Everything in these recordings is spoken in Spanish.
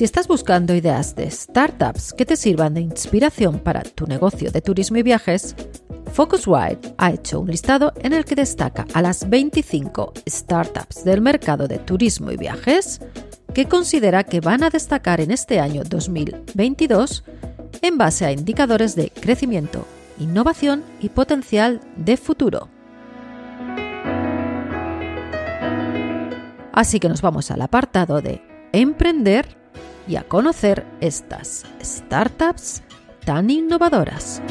Si estás buscando ideas de startups que te sirvan de inspiración para tu negocio de turismo y viajes, Focusrite ha hecho un listado en el que destaca a las 25 startups del mercado de turismo y viajes que considera que van a destacar en este año 2022 en base a indicadores de crecimiento, innovación y potencial de futuro. Así que nos vamos al apartado de Emprender y a conocer estas startups tan innovadoras.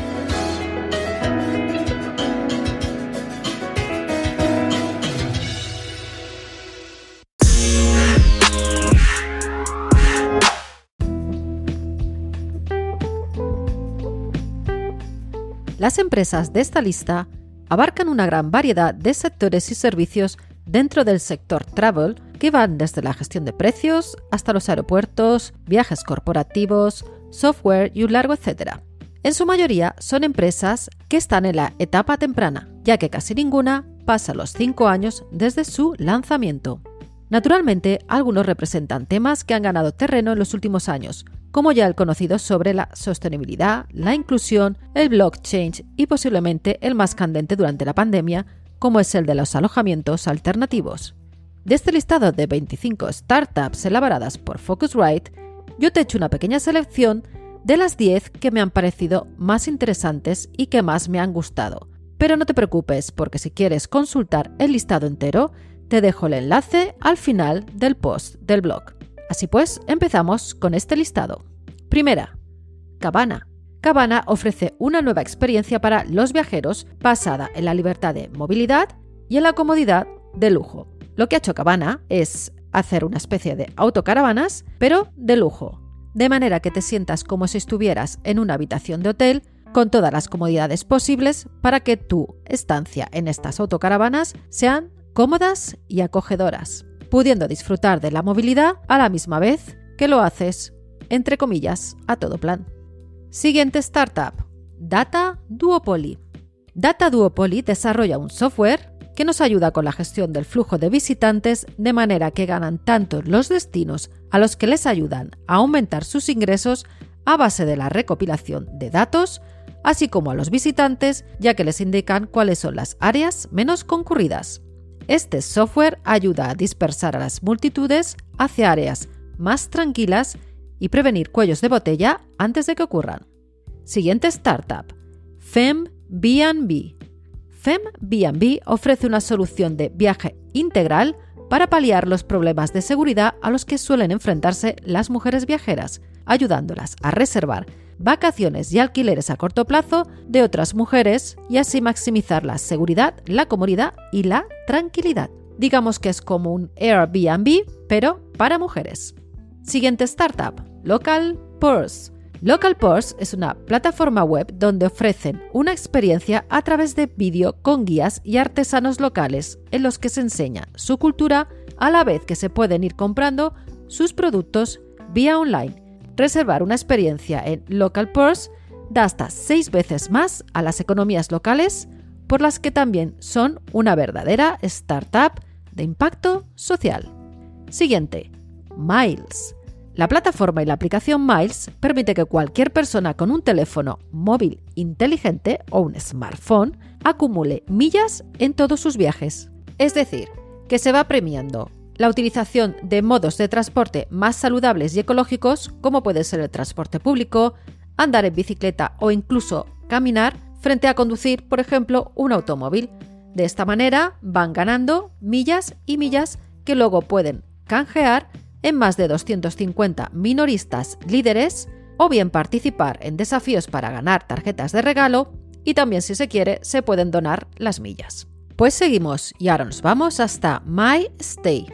Las empresas de esta lista abarcan una gran variedad de sectores y servicios dentro del sector travel que van desde la gestión de precios hasta los aeropuertos, viajes corporativos, software y un largo etcétera. En su mayoría son empresas que están en la etapa temprana, ya que casi ninguna pasa los 5 años desde su lanzamiento. Naturalmente, algunos representan temas que han ganado terreno en los últimos años, como ya el conocido sobre la sostenibilidad, la inclusión, el blockchain y posiblemente el más candente durante la pandemia, como es el de los alojamientos alternativos. De este listado de 25 startups elaboradas por Focusrite, yo te he hecho una pequeña selección de las 10 que me han parecido más interesantes y que más me han gustado. Pero no te preocupes, porque si quieres consultar el listado entero, te dejo el enlace al final del post del blog. Así pues, empezamos con este listado. Primera, Cabana. Cabana ofrece una nueva experiencia para los viajeros basada en la libertad de movilidad y en la comodidad de lujo. Lo que ha hecho Cabana es hacer una especie de autocaravanas, pero de lujo, de manera que te sientas como si estuvieras en una habitación de hotel con todas las comodidades posibles para que tu estancia en estas autocaravanas sean cómodas y acogedoras, pudiendo disfrutar de la movilidad a la misma vez que lo haces, entre comillas, a todo plan. Siguiente startup, Data Duopoly. Data Duopoly desarrolla un software que nos ayuda con la gestión del flujo de visitantes de manera que ganan tanto los destinos a los que les ayudan a aumentar sus ingresos a base de la recopilación de datos, así como a los visitantes ya que les indican cuáles son las áreas menos concurridas. Este software ayuda a dispersar a las multitudes hacia áreas más tranquilas y prevenir cuellos de botella antes de que ocurran. Siguiente startup, FemBnB. FemBnB ofrece una solución de viaje integral para paliar los problemas de seguridad a los que suelen enfrentarse las mujeres viajeras, ayudándolas a reservar vacaciones y alquileres a corto plazo de otras mujeres y así maximizar la seguridad, la comodidad y la tranquilidad. Digamos que es como un Airbnb, pero para mujeres. Siguiente startup, Local Purse. Local es una plataforma web donde ofrecen una experiencia a través de vídeo con guías y artesanos locales en los que se enseña su cultura a la vez que se pueden ir comprando sus productos vía online. Reservar una experiencia en Local da hasta seis veces más a las economías locales, por las que también son una verdadera startup de impacto social. Siguiente, Miles. La plataforma y la aplicación Miles permite que cualquier persona con un teléfono móvil inteligente o un smartphone acumule millas en todos sus viajes. Es decir, que se va premiando la utilización de modos de transporte más saludables y ecológicos, como puede ser el transporte público, andar en bicicleta o incluso caminar, frente a conducir, por ejemplo, un automóvil. De esta manera van ganando millas y millas que luego pueden canjear en más de 250 minoristas líderes o bien participar en desafíos para ganar tarjetas de regalo y también si se quiere se pueden donar las millas. Pues seguimos y ahora nos vamos hasta MyStay.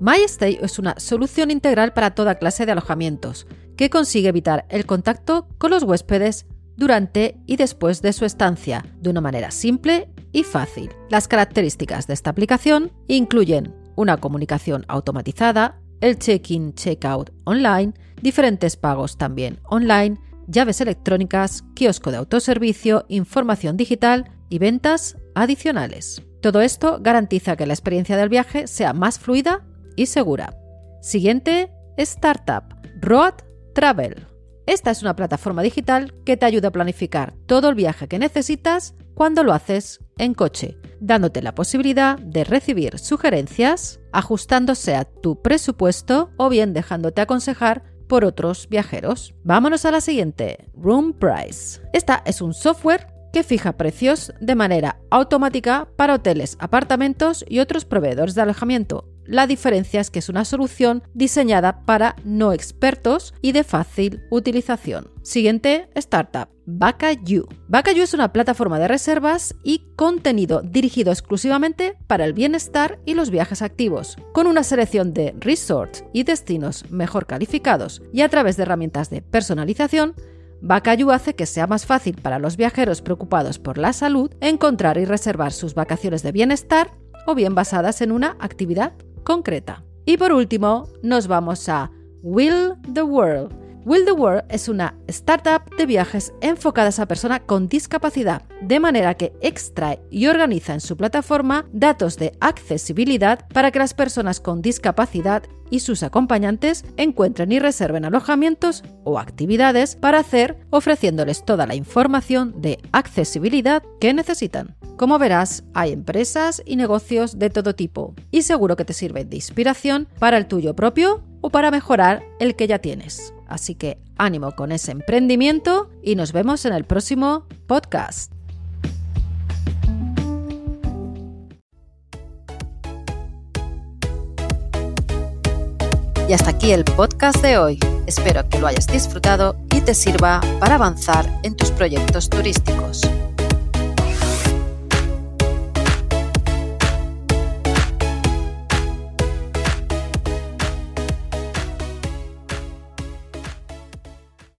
MyStay es una solución integral para toda clase de alojamientos que consigue evitar el contacto con los huéspedes durante y después de su estancia de una manera simple y fácil. Las características de esta aplicación incluyen una comunicación automatizada, el check-in, check-out online, diferentes pagos también online, llaves electrónicas, kiosco de autoservicio, información digital y ventas adicionales. Todo esto garantiza que la experiencia del viaje sea más fluida y segura. Siguiente, Startup, Road Travel. Esta es una plataforma digital que te ayuda a planificar todo el viaje que necesitas cuando lo haces en coche, dándote la posibilidad de recibir sugerencias ajustándose a tu presupuesto o bien dejándote aconsejar por otros viajeros. Vámonos a la siguiente, Room Price. Esta es un software que fija precios de manera automática para hoteles, apartamentos y otros proveedores de alojamiento, la diferencia es que es una solución diseñada para no expertos y de fácil utilización. Siguiente startup, Bacayou. Bacayou es una plataforma de reservas y contenido dirigido exclusivamente para el bienestar y los viajes activos, con una selección de resorts y destinos mejor calificados y a través de herramientas de personalización Bacayou hace que sea más fácil para los viajeros preocupados por la salud encontrar y reservar sus vacaciones de bienestar o bien basadas en una actividad concreta. Y por último, nos vamos a Will the World. Will the World es una startup de viajes enfocada a esa persona con discapacidad, de manera que extrae y organiza en su plataforma datos de accesibilidad para que las personas con discapacidad y sus acompañantes encuentren y reserven alojamientos o actividades para hacer, ofreciéndoles toda la información de accesibilidad que necesitan. Como verás, hay empresas y negocios de todo tipo y seguro que te sirve de inspiración para el tuyo propio o para mejorar el que ya tienes. Así que ánimo con ese emprendimiento y nos vemos en el próximo podcast. Y hasta aquí el podcast de hoy. Espero que lo hayas disfrutado y te sirva para avanzar en tus proyectos turísticos.